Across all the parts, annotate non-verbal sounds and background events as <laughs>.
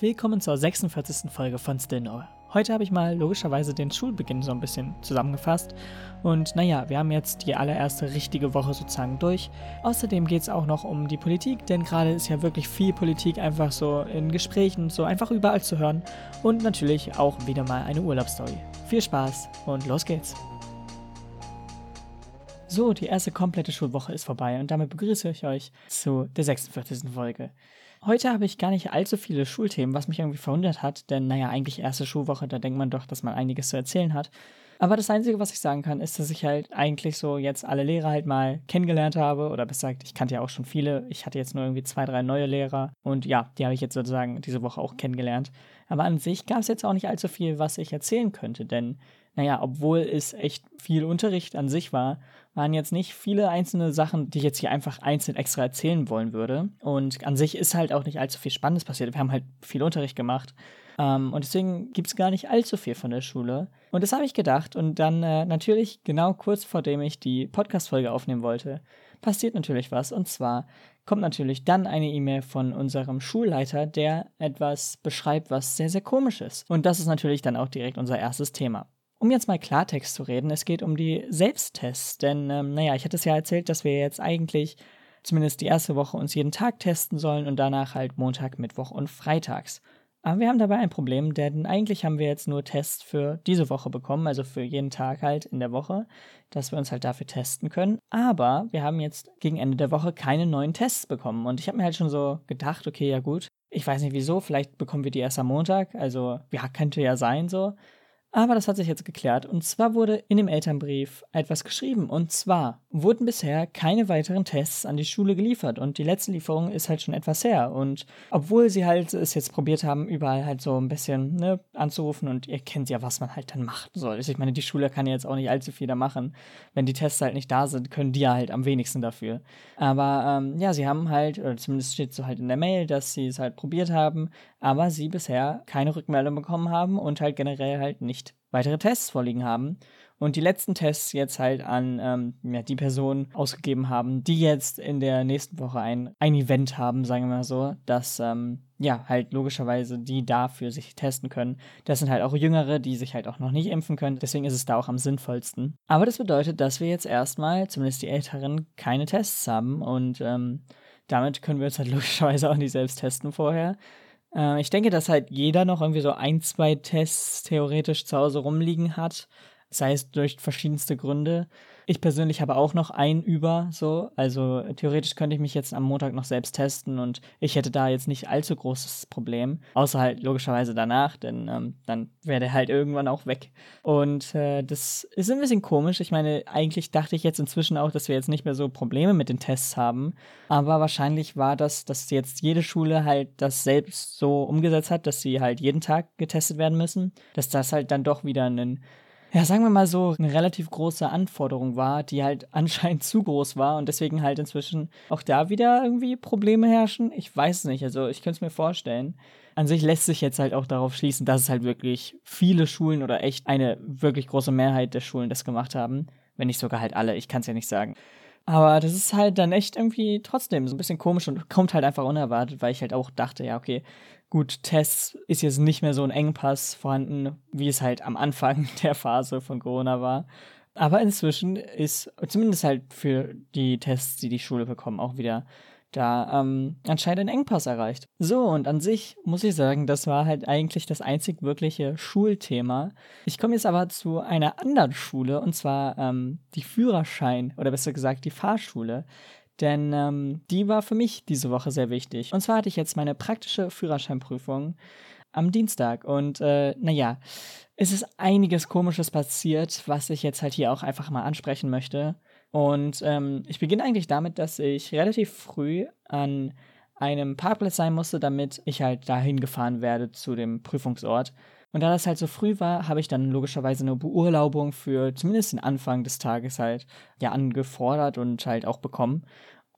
Willkommen zur 46. Folge von Still Know. Heute habe ich mal logischerweise den Schulbeginn so ein bisschen zusammengefasst. Und naja, wir haben jetzt die allererste richtige Woche sozusagen durch. Außerdem geht es auch noch um die Politik, denn gerade ist ja wirklich viel Politik einfach so in Gesprächen, so einfach überall zu hören. Und natürlich auch wieder mal eine Urlaubsstory. Viel Spaß und los geht's. So, die erste komplette Schulwoche ist vorbei und damit begrüße ich euch zu der 46. Folge. Heute habe ich gar nicht allzu viele Schulthemen, was mich irgendwie verwundert hat, denn naja, eigentlich erste Schulwoche, da denkt man doch, dass man einiges zu erzählen hat. Aber das Einzige, was ich sagen kann, ist, dass ich halt eigentlich so jetzt alle Lehrer halt mal kennengelernt habe. Oder besser gesagt, ich kannte ja auch schon viele. Ich hatte jetzt nur irgendwie zwei, drei neue Lehrer. Und ja, die habe ich jetzt sozusagen diese Woche auch kennengelernt. Aber an sich gab es jetzt auch nicht allzu viel, was ich erzählen könnte. Denn, naja, obwohl es echt viel Unterricht an sich war, waren jetzt nicht viele einzelne Sachen, die ich jetzt hier einfach einzeln extra erzählen wollen würde. Und an sich ist halt auch nicht allzu viel Spannendes passiert. Wir haben halt viel Unterricht gemacht. Ähm, und deswegen gibt es gar nicht allzu viel von der Schule. Und das habe ich gedacht. Und dann äh, natürlich, genau kurz vor dem ich die Podcast-Folge aufnehmen wollte, passiert natürlich was. Und zwar kommt natürlich dann eine E-Mail von unserem Schulleiter, der etwas beschreibt, was sehr, sehr komisch ist. Und das ist natürlich dann auch direkt unser erstes Thema. Um jetzt mal Klartext zu reden, es geht um die Selbsttests. Denn, ähm, naja, ich hatte es ja erzählt, dass wir jetzt eigentlich zumindest die erste Woche uns jeden Tag testen sollen und danach halt Montag, Mittwoch und Freitags. Aber wir haben dabei ein Problem, denn eigentlich haben wir jetzt nur Tests für diese Woche bekommen, also für jeden Tag halt in der Woche, dass wir uns halt dafür testen können. Aber wir haben jetzt gegen Ende der Woche keine neuen Tests bekommen. Und ich habe mir halt schon so gedacht, okay, ja gut, ich weiß nicht wieso, vielleicht bekommen wir die erst am Montag. Also, ja, könnte ja sein so. Aber das hat sich jetzt geklärt. Und zwar wurde in dem Elternbrief etwas geschrieben. Und zwar wurden bisher keine weiteren Tests an die Schule geliefert. Und die letzte Lieferung ist halt schon etwas her. Und obwohl sie halt es jetzt probiert haben, überall halt so ein bisschen ne, anzurufen. Und ihr kennt ja, was man halt dann machen soll. Also ich meine, die Schule kann ja jetzt auch nicht allzu viel da machen. Wenn die Tests halt nicht da sind, können die ja halt am wenigsten dafür. Aber ähm, ja, sie haben halt, oder zumindest steht so halt in der Mail, dass sie es halt probiert haben. Aber sie bisher keine Rückmeldung bekommen haben und halt generell halt nicht weitere Tests vorliegen haben und die letzten Tests jetzt halt an ähm, ja, die Personen ausgegeben haben, die jetzt in der nächsten Woche ein, ein Event haben, sagen wir mal so, dass ähm, ja halt logischerweise die dafür sich testen können. Das sind halt auch Jüngere, die sich halt auch noch nicht impfen können, deswegen ist es da auch am sinnvollsten. Aber das bedeutet, dass wir jetzt erstmal, zumindest die Älteren, keine Tests haben und ähm, damit können wir uns halt <laughs> logischerweise auch nicht selbst testen vorher. Äh, ich denke, dass halt jeder noch irgendwie so ein, zwei Tests theoretisch zu Hause rumliegen hat, sei es durch verschiedenste Gründe. Ich persönlich habe auch noch einen über, so. Also theoretisch könnte ich mich jetzt am Montag noch selbst testen und ich hätte da jetzt nicht allzu großes Problem. Außer halt logischerweise danach, denn ähm, dann wäre der halt irgendwann auch weg. Und äh, das ist ein bisschen komisch. Ich meine, eigentlich dachte ich jetzt inzwischen auch, dass wir jetzt nicht mehr so Probleme mit den Tests haben. Aber wahrscheinlich war das, dass jetzt jede Schule halt das selbst so umgesetzt hat, dass sie halt jeden Tag getestet werden müssen. Dass das halt dann doch wieder ein ja, sagen wir mal so, eine relativ große Anforderung war, die halt <laughs> anscheinend zu groß war und deswegen halt inzwischen auch da wieder irgendwie Probleme herrschen. Ich weiß nicht, also ich könnte es mir vorstellen. An sich lässt sich jetzt halt auch darauf schließen, dass es halt wirklich viele Schulen oder echt eine wirklich große Mehrheit der Schulen das gemacht haben. Wenn nicht sogar halt alle, ich kann es ja nicht sagen. Aber das ist halt dann echt irgendwie trotzdem so ein bisschen komisch und kommt halt einfach unerwartet, weil ich halt auch dachte, ja, okay, gut, Tests ist jetzt nicht mehr so ein Engpass vorhanden, wie es halt am Anfang <laughs> der Phase von Corona war. Aber inzwischen ist zumindest halt für die Tests, die die Schule bekommen, auch wieder da ähm, anscheinend ein Engpass erreicht. So, und an sich muss ich sagen, das war halt eigentlich das einzig wirkliche Schulthema. Ich komme jetzt aber zu einer anderen Schule, und zwar ähm, die Führerschein, oder besser gesagt die Fahrschule. Denn ähm, die war für mich diese Woche sehr wichtig. Und zwar hatte ich jetzt meine praktische Führerscheinprüfung am Dienstag. Und äh, naja, es ist einiges Komisches passiert, was ich jetzt halt hier auch einfach mal ansprechen möchte. Und ähm, ich beginne eigentlich damit, dass ich relativ früh an einem Parkplatz sein musste, damit ich halt dahin gefahren werde zu dem Prüfungsort. Und da das halt so früh war, habe ich dann logischerweise eine Beurlaubung für zumindest den Anfang des Tages halt ja angefordert und halt auch bekommen.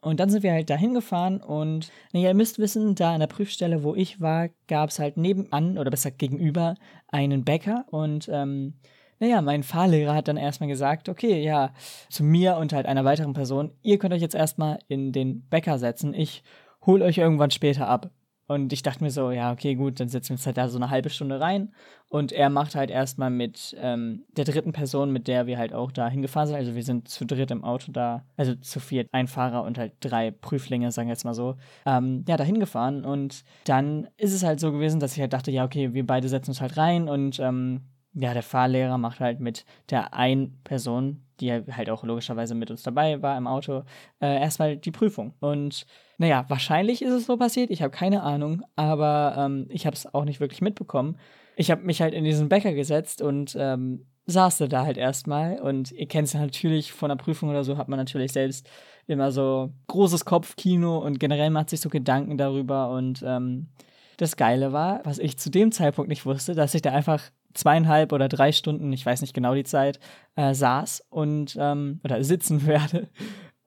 Und dann sind wir halt dahin gefahren und naja, ihr müsst wissen, da an der Prüfstelle, wo ich war, gab es halt nebenan oder besser gegenüber einen Bäcker und ähm, naja, mein Fahrlehrer hat dann erstmal gesagt, okay, ja, zu mir und halt einer weiteren Person, ihr könnt euch jetzt erstmal in den Bäcker setzen, ich hol euch irgendwann später ab. Und ich dachte mir so, ja, okay, gut, dann setzen wir uns halt da so eine halbe Stunde rein. Und er macht halt erstmal mit ähm, der dritten Person, mit der wir halt auch da hingefahren sind. Also wir sind zu dritt im Auto da, also zu viert, ein Fahrer und halt drei Prüflinge, sagen wir jetzt mal so, ähm, ja, da hingefahren. Und dann ist es halt so gewesen, dass ich halt dachte, ja, okay, wir beide setzen uns halt rein und ähm, ja, der Fahrlehrer macht halt mit der einen Person, die halt auch logischerweise mit uns dabei war im Auto, äh, erstmal die Prüfung. Und naja, wahrscheinlich ist es so passiert, ich habe keine Ahnung, aber ähm, ich habe es auch nicht wirklich mitbekommen. Ich habe mich halt in diesen Bäcker gesetzt und ähm, saß da halt erstmal. Und ihr kennt es ja natürlich von der Prüfung oder so, hat man natürlich selbst immer so großes Kopfkino und generell macht sich so Gedanken darüber. Und ähm, das Geile war, was ich zu dem Zeitpunkt nicht wusste, dass ich da einfach zweieinhalb oder drei Stunden, ich weiß nicht genau die Zeit, äh, saß und ähm, oder sitzen <laughs> werde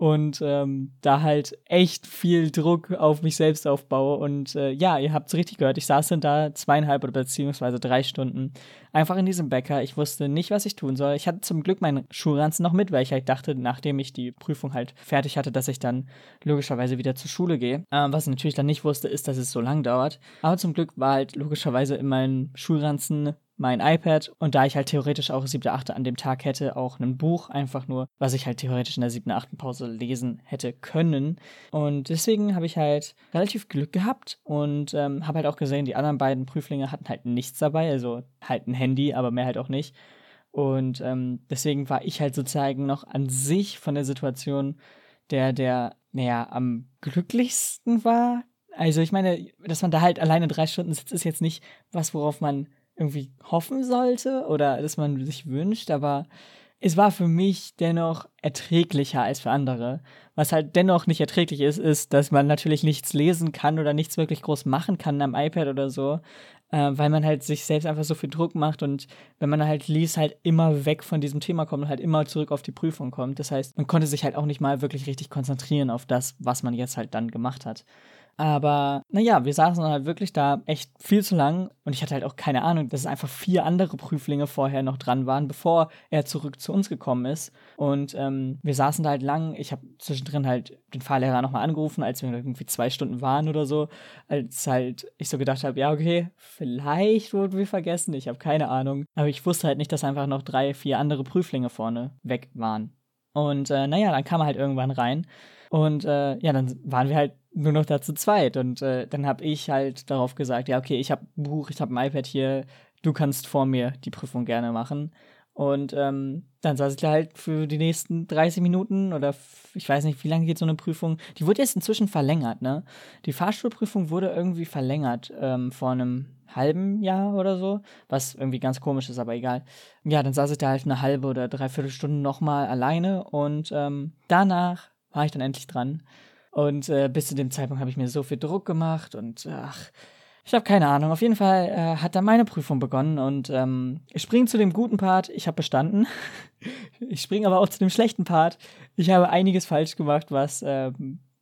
und ähm, da halt echt viel Druck auf mich selbst aufbaue. Und äh, ja, ihr habt es richtig gehört, ich saß dann da zweieinhalb oder beziehungsweise drei Stunden einfach in diesem Bäcker. Ich wusste nicht, was ich tun soll. Ich hatte zum Glück meinen Schulranzen noch mit, weil ich halt dachte, nachdem ich die Prüfung halt fertig hatte, dass ich dann logischerweise wieder zur Schule gehe. Ähm, was ich natürlich dann nicht wusste, ist, dass es so lang dauert. Aber zum Glück war halt logischerweise in meinem Schulranzen mein iPad und da ich halt theoretisch auch siebte, achte an dem Tag hätte, auch ein Buch, einfach nur, was ich halt theoretisch in der siebten, achten Pause lesen hätte können. Und deswegen habe ich halt relativ Glück gehabt und ähm, habe halt auch gesehen, die anderen beiden Prüflinge hatten halt nichts dabei, also halt ein Handy, aber mehr halt auch nicht. Und ähm, deswegen war ich halt sozusagen noch an sich von der Situation der, der, naja, am glücklichsten war. Also ich meine, dass man da halt alleine drei Stunden sitzt, ist jetzt nicht was, worauf man irgendwie hoffen sollte oder dass man sich wünscht, aber es war für mich dennoch erträglicher als für andere. Was halt dennoch nicht erträglich ist, ist, dass man natürlich nichts lesen kann oder nichts wirklich groß machen kann am iPad oder so, äh, weil man halt sich selbst einfach so viel Druck macht und wenn man halt liest, halt immer weg von diesem Thema kommt und halt immer zurück auf die Prüfung kommt. Das heißt, man konnte sich halt auch nicht mal wirklich richtig konzentrieren auf das, was man jetzt halt dann gemacht hat. Aber naja, wir saßen halt wirklich da echt viel zu lang und ich hatte halt auch keine Ahnung, dass es einfach vier andere Prüflinge vorher noch dran waren, bevor er zurück zu uns gekommen ist. Und ähm, wir saßen da halt lang. Ich habe zwischendrin halt den Fahrlehrer nochmal angerufen, als wir irgendwie zwei Stunden waren oder so, als halt ich so gedacht habe, ja, okay, vielleicht wurden wir vergessen, ich habe keine Ahnung. Aber ich wusste halt nicht, dass einfach noch drei, vier andere Prüflinge vorne weg waren. Und äh, naja, dann kam er halt irgendwann rein. Und äh, ja, dann waren wir halt nur noch da zu zweit. Und äh, dann habe ich halt darauf gesagt, ja, okay, ich habe ein Buch, ich habe ein iPad hier, du kannst vor mir die Prüfung gerne machen. Und ähm, dann saß ich da halt für die nächsten 30 Minuten oder ich weiß nicht, wie lange geht so eine Prüfung. Die wurde jetzt inzwischen verlängert, ne? Die Fahrstuhlprüfung wurde irgendwie verlängert ähm, vor einem halben Jahr oder so, was irgendwie ganz komisch ist, aber egal. Ja, dann saß ich da halt eine halbe oder dreiviertel Stunde nochmal alleine und ähm, danach war ich dann endlich dran. Und äh, bis zu dem Zeitpunkt habe ich mir so viel Druck gemacht und ach, ich habe keine Ahnung. Auf jeden Fall äh, hat dann meine Prüfung begonnen und ähm, ich springe zu dem guten Part. Ich habe bestanden. <laughs> ich springe aber auch zu dem schlechten Part. Ich habe einiges falsch gemacht, was äh,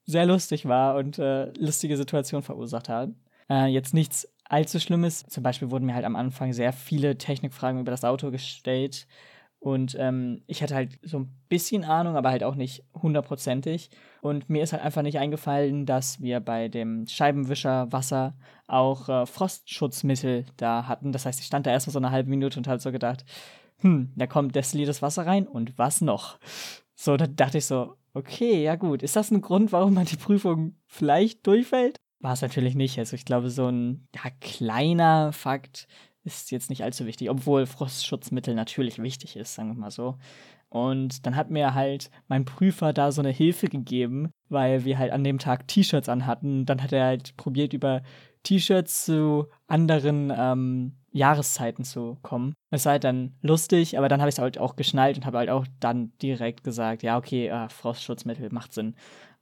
sehr lustig war und äh, lustige Situationen verursacht hat. Äh, jetzt nichts allzu Schlimmes. Zum Beispiel wurden mir halt am Anfang sehr viele Technikfragen über das Auto gestellt. Und ähm, ich hatte halt so ein bisschen Ahnung, aber halt auch nicht hundertprozentig. Und mir ist halt einfach nicht eingefallen, dass wir bei dem Scheibenwischer Wasser auch äh, Frostschutzmittel da hatten. Das heißt, ich stand da erstmal so eine halbe Minute und habe so gedacht, hm, da kommt destilliertes Wasser rein und was noch? So, da dachte ich so, okay, ja gut. Ist das ein Grund, warum man die Prüfung vielleicht durchfällt? War es natürlich nicht. Also ich glaube, so ein ja, kleiner Fakt ist jetzt nicht allzu wichtig, obwohl Frostschutzmittel natürlich wichtig ist, sagen wir mal so. Und dann hat mir halt mein Prüfer da so eine Hilfe gegeben, weil wir halt an dem Tag T-Shirts anhatten. Dann hat er halt probiert, über T-Shirts zu anderen ähm, Jahreszeiten zu kommen. Es war halt dann lustig, aber dann habe ich es halt auch geschnallt und habe halt auch dann direkt gesagt, ja, okay, äh, Frostschutzmittel macht Sinn.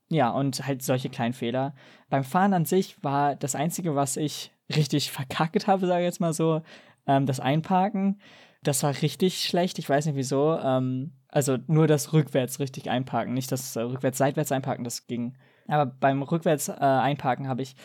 Ja, und halt solche kleinen Fehler. Beim Fahren an sich war das Einzige, was ich richtig verkackt habe, sage ich jetzt mal so, ähm, das Einparken. Das war richtig schlecht, ich weiß nicht wieso. Ähm, also nur das rückwärts richtig einparken, nicht das äh, rückwärts seitwärts einparken, das ging. Aber beim rückwärts äh, einparken habe ich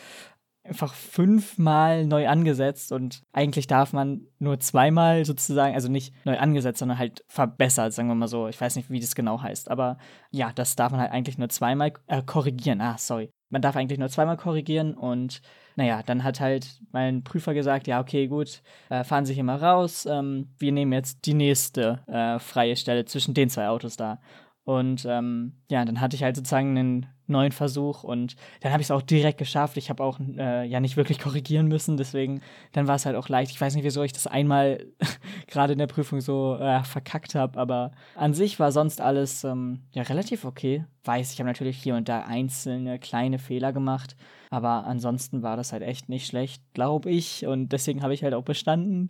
einfach fünfmal neu angesetzt und eigentlich darf man nur zweimal sozusagen, also nicht neu angesetzt, sondern halt verbessert, sagen wir mal so. Ich weiß nicht, wie das genau heißt, aber ja, das darf man halt eigentlich nur zweimal äh, korrigieren. Ah, sorry. Man darf eigentlich nur zweimal korrigieren und naja, dann hat halt mein Prüfer gesagt, ja, okay, gut, äh, fahren Sie hier mal raus, ähm, wir nehmen jetzt die nächste äh, freie Stelle zwischen den zwei Autos da. Und ähm, ja, dann hatte ich halt sozusagen einen neuen Versuch und dann habe ich es auch direkt geschafft. Ich habe auch äh, ja nicht wirklich <laughs> korrigieren müssen, deswegen dann war es halt auch leicht. Ich weiß nicht, wieso ich das einmal <laughs> gerade in der Prüfung so äh, verkackt habe, aber an sich war sonst alles ähm, ja relativ okay. Weiß, ich habe natürlich hier und da einzelne kleine Fehler gemacht, aber ansonsten war das halt echt nicht schlecht, glaube ich. Und deswegen habe ich halt auch bestanden.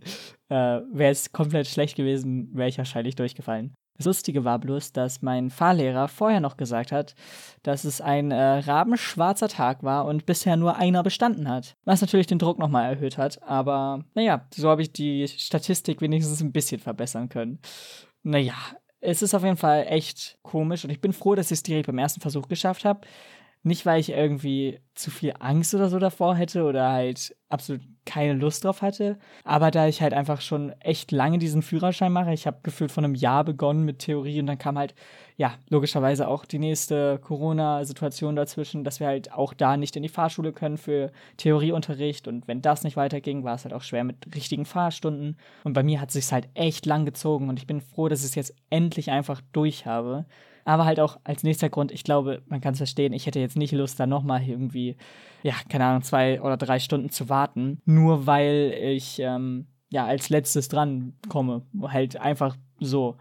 Äh, wäre es komplett schlecht gewesen, wäre ich wahrscheinlich durchgefallen. Das Lustige war bloß, dass mein Fahrlehrer vorher noch gesagt hat, dass es ein äh, rabenschwarzer Tag war und bisher nur einer bestanden hat. Was natürlich den Druck nochmal erhöht hat, aber naja, so habe ich die Statistik wenigstens ein bisschen verbessern können. Naja, es ist auf jeden Fall echt komisch und ich bin froh, dass ich es direkt beim ersten Versuch geschafft habe. Nicht, weil ich irgendwie zu viel Angst oder so davor hätte oder halt absolut keine Lust drauf hatte. Aber da ich halt einfach schon echt lange diesen Führerschein mache, ich habe gefühlt von einem Jahr begonnen mit Theorie und dann kam halt, ja, logischerweise auch die nächste Corona-Situation dazwischen, dass wir halt auch da nicht in die Fahrschule können für Theorieunterricht. Und wenn das nicht weiterging, war es halt auch schwer mit richtigen Fahrstunden. Und bei mir hat es sich halt echt lang gezogen und ich bin froh, dass ich es jetzt endlich einfach durch habe. Aber halt auch als nächster Grund, ich glaube, man kann es verstehen, ich hätte jetzt nicht Lust, da nochmal irgendwie, ja, keine Ahnung, zwei oder drei Stunden zu warten, nur weil ich, ähm, ja, als letztes dran komme. Halt einfach so.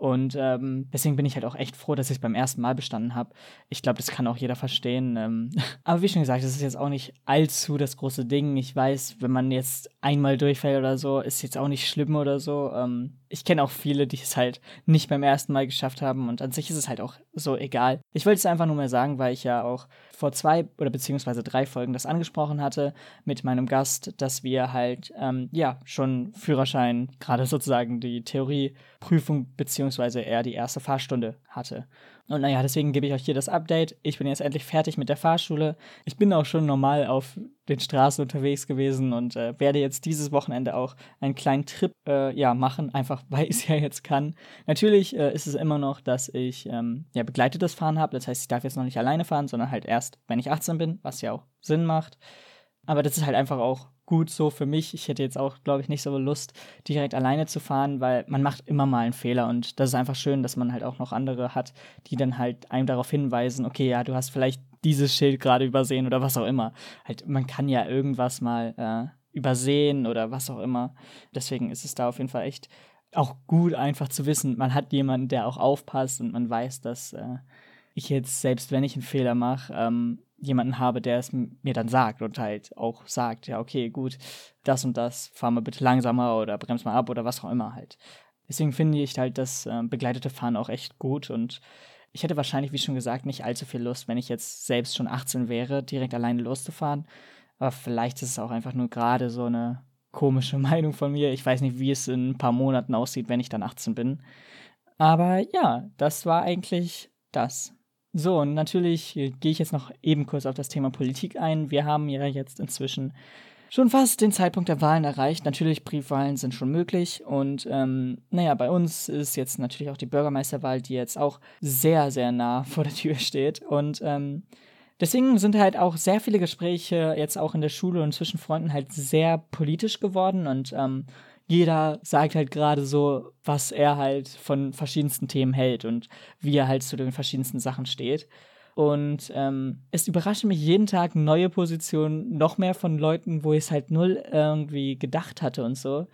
Und ähm, deswegen bin ich halt auch echt froh, dass ich es beim ersten Mal bestanden habe. Ich glaube, das kann auch jeder verstehen. Ähm, <laughs> aber wie schon gesagt, das ist jetzt auch nicht allzu das große Ding. Ich weiß, wenn man jetzt einmal durchfällt oder so, ist jetzt auch nicht schlimm oder so. Ähm, ich kenne auch viele, die es halt nicht beim ersten Mal geschafft haben und an sich ist es halt auch so egal. Ich wollte es einfach nur mal sagen, weil ich ja auch vor zwei oder beziehungsweise drei Folgen das angesprochen hatte mit meinem Gast, dass wir halt ähm, ja schon Führerschein, gerade sozusagen die Theorieprüfung beziehungsweise eher die erste Fahrstunde hatte. Und naja, deswegen gebe ich euch hier das Update. Ich bin jetzt endlich fertig mit der Fahrschule. Ich bin auch schon normal auf den Straßen unterwegs gewesen und äh, werde jetzt dieses Wochenende auch einen kleinen Trip äh, ja, machen, einfach weil ich es <laughs> ja jetzt kann. Natürlich äh, ist es immer noch, dass ich ähm, ja, begleitetes Fahren habe. Das heißt, ich darf jetzt noch nicht alleine fahren, sondern halt erst, wenn ich 18 bin, was ja auch Sinn macht. Aber das ist halt einfach auch gut so für mich. Ich hätte jetzt auch, glaube ich, nicht so Lust, direkt alleine zu fahren, weil man macht immer mal einen Fehler und das ist einfach schön, dass man halt auch noch andere hat, die dann halt einem darauf hinweisen, okay, ja, du hast vielleicht dieses Schild gerade übersehen oder was auch immer. Halt, man kann ja irgendwas mal äh, übersehen oder was auch immer. Deswegen ist es da auf jeden Fall echt auch gut, einfach zu wissen, man hat jemanden, der auch aufpasst und man weiß, dass äh, ich jetzt, selbst wenn ich einen Fehler mache, ähm, jemanden habe, der es mir dann sagt und halt auch sagt, ja, okay, gut, das und das, fahr mal bitte langsamer oder bremst mal ab oder was auch immer halt. Deswegen finde ich halt das äh, begleitete Fahren auch echt gut und ich hätte wahrscheinlich, wie schon gesagt, nicht allzu viel Lust, wenn ich jetzt selbst schon 18 wäre, direkt alleine loszufahren. Aber vielleicht ist es auch einfach nur gerade so eine komische <laughs> Meinung von mir. Ich weiß nicht, wie es in ein paar Monaten aussieht, wenn ich dann 18 bin. Aber ja, das war eigentlich das. So, und natürlich äh, gehe ich jetzt noch eben kurz auf das Thema Politik ein. Wir haben ja jetzt inzwischen schon fast den Zeitpunkt der Wahlen erreicht. Natürlich, Briefwahlen sind schon möglich. Und ähm, naja, bei uns ist jetzt natürlich auch die Bürgermeisterwahl, die jetzt auch sehr, sehr nah <laughs> vor der Tür steht. Und ähm, deswegen sind halt auch sehr viele Gespräche jetzt auch in der Schule und zwischen Freunden halt sehr politisch geworden. Und ähm, jeder sagt halt gerade so, was er halt von verschiedensten Themen hält und wie er halt zu den verschiedensten Sachen steht. Und ähm, es überrascht mich jeden Tag neue Positionen, noch mehr von Leuten, wo ich es halt null irgendwie gedacht hatte und so.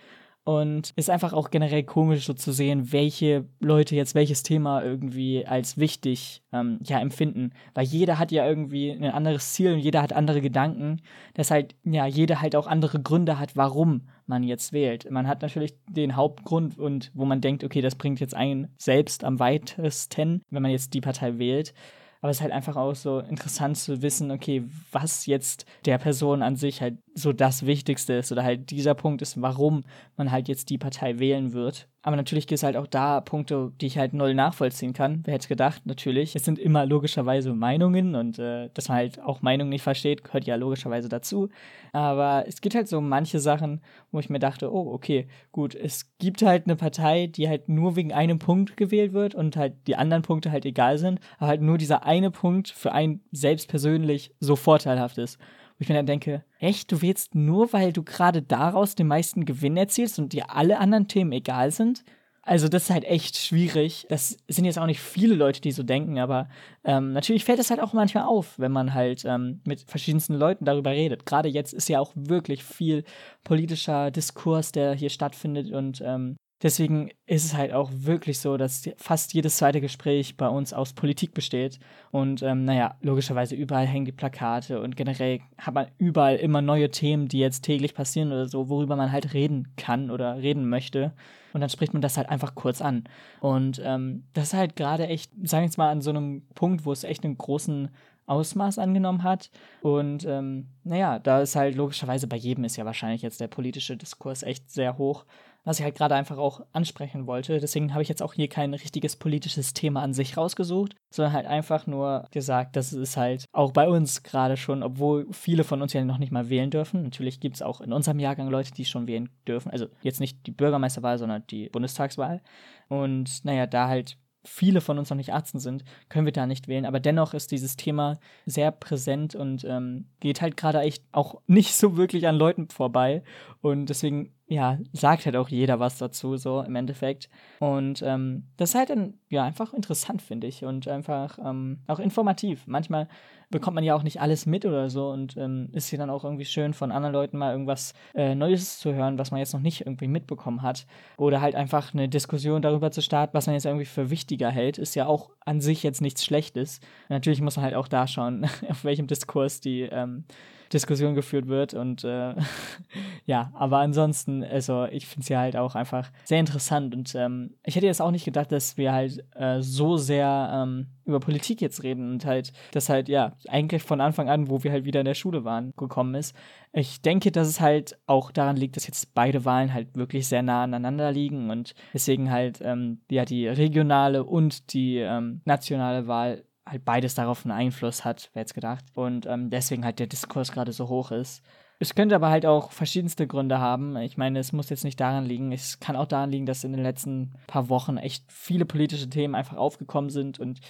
Und ist einfach auch generell komisch so zu sehen, welche Leute jetzt welches Thema irgendwie als wichtig ähm, ja, empfinden. Weil jeder hat ja irgendwie ein anderes Ziel und jeder hat andere Gedanken. Dass halt, ja, jeder halt auch andere Gründe hat, warum man jetzt wählt. Man hat natürlich den Hauptgrund und wo man denkt, okay, das bringt jetzt einen selbst am weitesten, wenn man jetzt die Partei wählt. Aber es ist halt einfach auch so interessant zu wissen, okay, was jetzt der Person an sich halt so das Wichtigste ist oder halt dieser Punkt ist, warum man halt jetzt die Partei wählen wird. Aber natürlich gibt es halt auch da Punkte, die ich halt null nachvollziehen kann. Wer hätte gedacht, natürlich. Es sind immer logischerweise Meinungen und äh, dass man halt auch Meinungen nicht versteht, gehört ja logischerweise dazu. Aber es gibt halt so manche Sachen, wo ich mir dachte, oh, okay, gut, es gibt halt eine Partei, die halt nur wegen einem Punkt gewählt wird und halt die anderen Punkte halt egal sind, aber halt nur dieser eine Punkt für einen selbst persönlich so vorteilhaft ist. Wo ich mir dann denke, echt, du wählst nur, weil du gerade daraus den meisten Gewinn erzielst und dir alle anderen Themen egal sind? Also das ist halt echt schwierig. Das sind jetzt auch nicht viele Leute, die so denken, aber ähm, natürlich fällt es halt auch manchmal auf, wenn man halt ähm, mit verschiedensten Leuten darüber redet. Gerade jetzt ist ja auch wirklich viel politischer Diskurs, der hier stattfindet und ähm, Deswegen ist es halt auch wirklich so, dass fast jedes zweite Gespräch bei uns aus Politik besteht. Und ähm, naja, logischerweise überall hängen die Plakate und generell hat man überall immer neue Themen, die jetzt täglich passieren oder so, worüber man halt reden kann oder reden möchte. Und dann spricht man das halt einfach kurz an. Und ähm, das ist halt gerade echt, sagen wir jetzt mal, an so einem Punkt, wo es echt einen großen Ausmaß angenommen hat. Und ähm, naja, da ist halt logischerweise bei jedem ist ja wahrscheinlich jetzt der politische Diskurs echt sehr hoch was ich halt gerade einfach auch ansprechen wollte. Deswegen habe ich jetzt auch hier kein richtiges politisches Thema an sich rausgesucht, sondern halt einfach nur gesagt, dass es halt auch bei uns gerade schon, obwohl viele von uns ja noch nicht mal wählen dürfen. Natürlich gibt es auch in unserem Jahrgang Leute, die schon wählen dürfen. Also jetzt nicht die Bürgermeisterwahl, sondern die Bundestagswahl. Und naja, da halt viele von uns noch nicht 18 sind, können wir da nicht wählen. Aber dennoch ist dieses Thema sehr präsent und ähm, geht halt gerade echt auch nicht so wirklich an Leuten vorbei. Und deswegen, ja, sagt halt auch jeder was dazu, so im Endeffekt. Und ähm, das ist halt dann, ja, einfach interessant, finde ich. Und einfach ähm, auch informativ. Manchmal bekommt man ja auch nicht alles mit oder so und ähm, ist hier dann auch irgendwie schön von anderen Leuten mal irgendwas äh, Neues zu hören, was man jetzt noch nicht irgendwie mitbekommen hat. Oder halt einfach eine Diskussion darüber zu starten, was man jetzt irgendwie für wichtiger hält, ist ja auch an sich jetzt nichts Schlechtes. natürlich muss man halt auch da schauen, <laughs> auf welchem Diskurs die ähm, Diskussion geführt wird. Und äh, <laughs> ja, aber ansonsten, also ich finde es ja halt auch einfach sehr interessant. Und ähm, ich hätte jetzt auch nicht gedacht, dass wir halt äh, so sehr ähm, über Politik jetzt reden und halt, das halt, ja, eigentlich von Anfang an, wo wir halt wieder in der Schule waren, gekommen ist. Ich denke, dass es halt auch daran liegt, dass jetzt beide Wahlen halt wirklich sehr nah aneinander liegen und deswegen halt, ähm, ja, die regionale und die ähm, nationale Wahl halt beides darauf einen Einfluss hat, wer jetzt gedacht. Und ähm, deswegen halt der Diskurs gerade so hoch ist. Es könnte aber halt auch verschiedenste Gründe haben. Ich meine, es muss jetzt nicht daran liegen. Es kann auch daran liegen, dass in den letzten paar Wochen echt viele politische Themen einfach aufgekommen sind und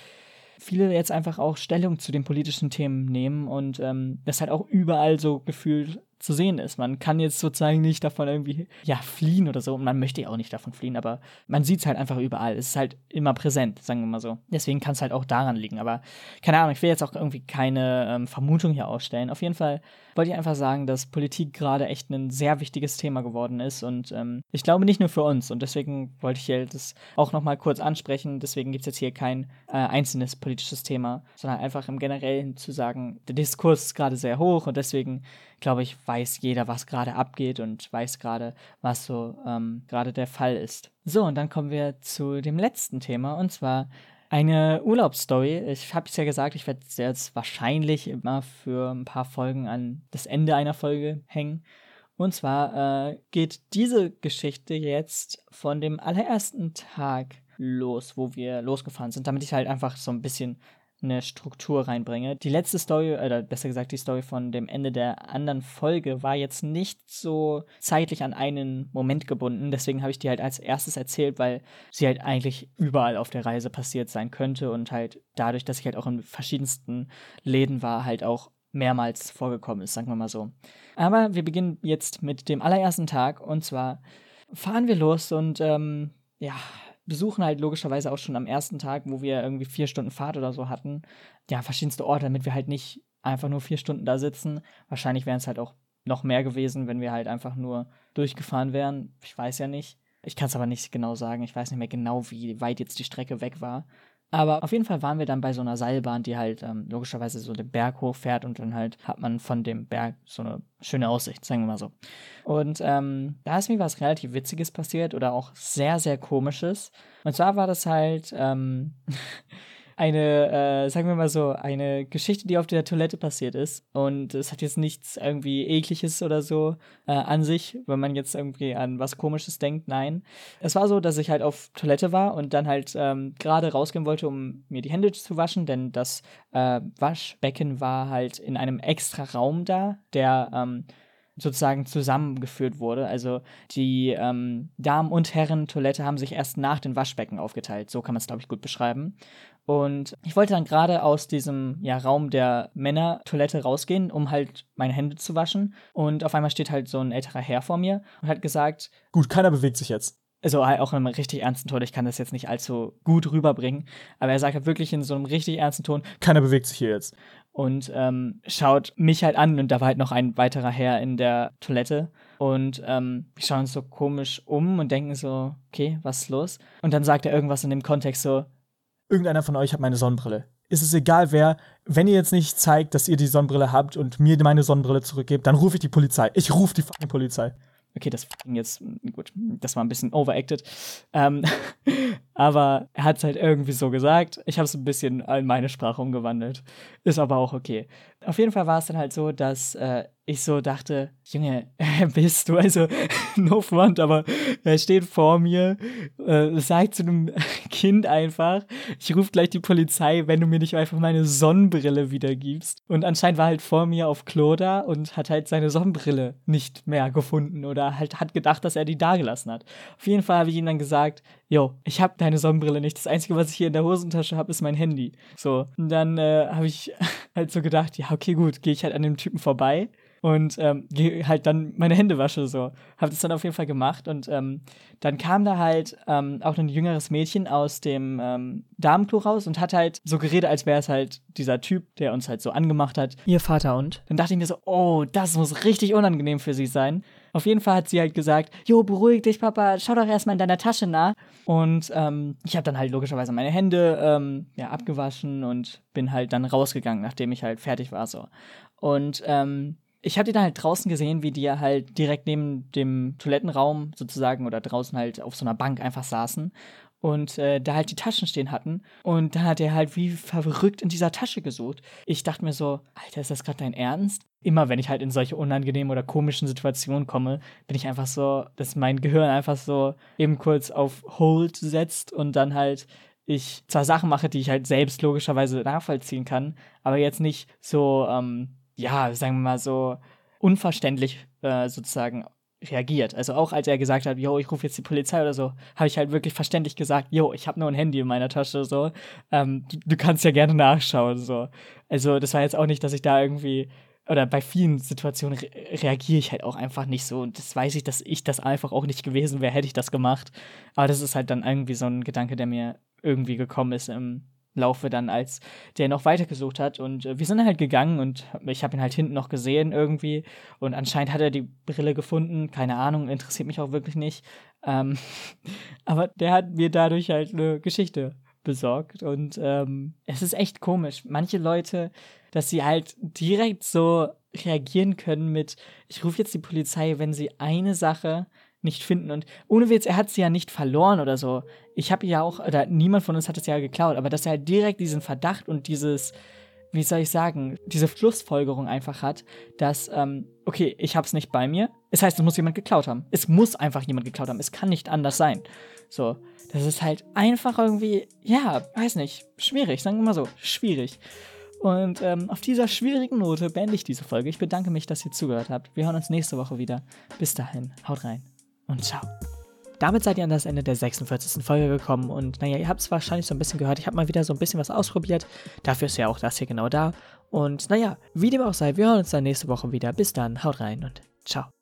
viele jetzt einfach auch Stellung zu den politischen Themen nehmen und ähm, das halt auch überall so gefühlt zu sehen ist. Man kann jetzt sozusagen nicht davon irgendwie, ja, fliehen oder so. Und man möchte ja auch nicht davon fliehen, aber man sieht es halt einfach überall. Es ist halt immer präsent, sagen wir mal so. Deswegen kann es halt auch daran liegen. Aber keine Ahnung, ich will jetzt auch irgendwie keine ähm, Vermutung hier ausstellen. Auf jeden Fall wollte ich einfach sagen, dass Politik gerade echt ein sehr wichtiges Thema geworden ist. Und ähm, ich glaube nicht nur für uns. Und deswegen wollte ich hier das auch nochmal kurz ansprechen. Deswegen gibt es jetzt hier kein äh, einzelnes politisches Thema, sondern einfach im Generellen zu sagen, der Diskurs ist gerade sehr hoch und deswegen glaube ich, weiß jeder, was gerade abgeht und weiß gerade, was so ähm, gerade der Fall ist. So, und dann kommen wir zu dem letzten Thema und zwar eine Urlaubsstory. Ich habe es ja gesagt, ich werde jetzt wahrscheinlich immer für ein paar Folgen an das Ende einer Folge hängen. Und zwar äh, geht diese Geschichte jetzt von dem allerersten Tag los, wo wir losgefahren sind, damit ich halt einfach so ein bisschen eine Struktur reinbringe. Die letzte Story, oder besser gesagt die Story von dem Ende der anderen Folge, war jetzt nicht so zeitlich an einen Moment gebunden. Deswegen habe ich die halt als erstes erzählt, weil sie halt eigentlich überall auf der Reise passiert sein könnte und halt dadurch, dass ich halt auch in verschiedensten Läden war, halt auch mehrmals vorgekommen ist, sagen wir mal so. Aber wir beginnen jetzt mit dem allerersten Tag und zwar fahren wir los und ähm, ja, besuchen halt logischerweise auch schon am ersten Tag, wo wir irgendwie vier Stunden Fahrt oder so hatten, ja, verschiedenste Orte, damit wir halt nicht einfach nur vier Stunden da sitzen. Wahrscheinlich wären es halt auch noch mehr gewesen, wenn wir halt einfach nur durchgefahren wären. Ich weiß ja nicht. Ich kann es aber nicht genau sagen. Ich weiß nicht mehr genau, wie weit jetzt die Strecke weg war. Aber auf jeden Fall waren wir dann bei so einer Seilbahn, die halt ähm, logischerweise so den Berg hochfährt und dann halt hat man von dem Berg so eine schöne Aussicht, sagen wir mal so. Und ähm, da ist mir was relativ Witziges passiert oder auch sehr, sehr Komisches. Und zwar war das halt, ähm, <laughs> eine, äh, sagen wir mal so, eine Geschichte, die auf der Toilette passiert ist. Und es hat jetzt nichts irgendwie ekliges oder so äh, an sich, wenn man jetzt irgendwie an was Komisches denkt. Nein. Es war so, dass ich halt auf Toilette war und dann halt ähm, gerade rausgehen wollte, um mir die Hände zu waschen, denn das äh, Waschbecken war halt in einem extra Raum da, der ähm, sozusagen zusammengeführt wurde. Also die ähm, Damen- und Herren-Toilette haben sich erst nach den Waschbecken aufgeteilt. So kann man es, glaube ich, gut beschreiben. Und ich wollte dann gerade aus diesem ja, Raum der Männer-Toilette rausgehen, um halt meine Hände zu waschen. Und auf einmal steht halt so ein älterer Herr vor mir und hat gesagt: Gut, keiner bewegt sich jetzt. Also auch in einem richtig ernsten Ton, ich kann das jetzt nicht allzu gut rüberbringen, aber er sagt halt wirklich in so einem richtig ernsten Ton: Keiner bewegt sich hier jetzt und ähm, schaut mich halt an und da war halt noch ein weiterer Herr in der Toilette und ähm, wir schauen uns so komisch um und denken so, okay, was ist los? Und dann sagt er irgendwas in dem Kontext so, irgendeiner von euch hat meine Sonnenbrille. Ist es egal wer, wenn ihr jetzt nicht zeigt, dass ihr die Sonnenbrille habt und mir meine Sonnenbrille zurückgebt, dann rufe ich die Polizei. Ich rufe die fucking Polizei. Okay, das ging jetzt, gut, das war ein bisschen overacted. Ähm, <laughs> aber er hat es halt irgendwie so gesagt. Ich habe es ein bisschen in meine Sprache umgewandelt. Ist aber auch okay. Auf jeden Fall war es dann halt so, dass äh, ich so dachte, Junge, <laughs> bist du? Also, <laughs> no front, aber er steht vor mir, äh, sagt zu einem <laughs> Kind einfach, ich rufe gleich die Polizei, wenn du mir nicht einfach meine Sonnenbrille wiedergibst. Und anscheinend war halt vor mir auf Klo da und hat halt seine Sonnenbrille nicht mehr gefunden oder halt hat gedacht, dass er die da gelassen hat. Auf jeden Fall habe ich ihm dann gesagt, yo, ich habe deine Sonnenbrille nicht. Das Einzige, was ich hier in der Hosentasche habe, ist mein Handy. So, und dann äh, habe ich <laughs> halt so gedacht, ja, okay, gut, gehe ich halt an dem Typen vorbei und ähm, halt dann meine Hände wasche so. Habe das dann auf jeden Fall gemacht und ähm, dann kam da halt ähm, auch ein jüngeres Mädchen aus dem ähm, Damenklo raus und hat halt so geredet, als wäre es halt dieser Typ, der uns halt so angemacht hat. Ihr Vater und. Dann dachte ich mir so, oh, das muss richtig unangenehm für sie sein. Auf jeden Fall hat sie halt gesagt, jo, beruhig dich, Papa, schau doch erstmal in deiner Tasche nach. Und ähm, ich habe dann halt logischerweise meine Hände ähm, ja, abgewaschen und bin halt dann rausgegangen, nachdem ich halt fertig war so. Und ähm, ich habe die dann halt draußen gesehen, wie die halt direkt neben dem Toilettenraum sozusagen oder draußen halt auf so einer Bank einfach saßen und äh, da halt die Taschen stehen hatten. Und dann hat er halt wie verrückt in dieser Tasche gesucht. Ich dachte mir so, Alter, ist das gerade dein Ernst? Immer wenn ich halt in solche unangenehmen oder komischen Situationen komme, bin ich einfach so, dass mein Gehirn einfach so eben kurz auf Hold setzt und dann halt ich zwar Sachen mache, die ich halt selbst logischerweise nachvollziehen kann, aber jetzt nicht so ähm, ja, sagen wir mal so, unverständlich äh, sozusagen reagiert. Also auch als er gesagt hat, yo, ich rufe jetzt die Polizei oder so, habe ich halt wirklich verständlich gesagt, yo, ich habe nur ein Handy in meiner Tasche, so, ähm, du, du, kannst ja gerne nachschauen, so. Also das war jetzt auch nicht, dass ich da irgendwie oder bei vielen Situationen re reagiere ich halt auch einfach nicht so und das weiß ich, dass ich das einfach auch nicht gewesen wäre, hätte ich das gemacht. Aber das ist halt dann irgendwie so ein Gedanke, der mir irgendwie gekommen ist im Laufe dann, als der noch weitergesucht hat. Und äh, wir sind halt gegangen und ich habe ihn halt hinten noch gesehen irgendwie. Und anscheinend hat er die Brille gefunden. Keine Ahnung, interessiert mich auch wirklich nicht. Ähm, <laughs> aber der hat mir dadurch halt eine Geschichte besorgt. Und ähm, es ist echt komisch. Manche Leute, dass sie halt direkt so reagieren können mit, ich rufe jetzt die Polizei, wenn sie eine Sache nicht finden. Und ohne Witz, er hat sie ja nicht verloren oder so. Ich habe ja auch, oder niemand von uns hat es ja geklaut, aber dass er halt direkt diesen Verdacht und dieses, wie soll ich sagen, diese Schlussfolgerung einfach hat, dass, ähm, okay, ich habe es nicht bei mir. Es heißt, es muss jemand geklaut haben. Es muss einfach jemand geklaut haben. Es kann nicht anders sein. So, das ist halt einfach irgendwie, ja, weiß nicht, schwierig, sagen wir mal so, schwierig. Und ähm, auf dieser schwierigen Note beende ich diese Folge. Ich bedanke mich, dass ihr zugehört habt. Wir hören uns nächste Woche wieder. Bis dahin, haut rein und ciao. Damit seid ihr an das Ende der 46. Folge gekommen und naja, ihr habt es wahrscheinlich so ein bisschen gehört. Ich habe mal wieder so ein bisschen was ausprobiert. Dafür ist ja auch das hier genau da. Und naja, wie dem auch sei, wir hören uns dann nächste Woche wieder. Bis dann, haut rein und ciao.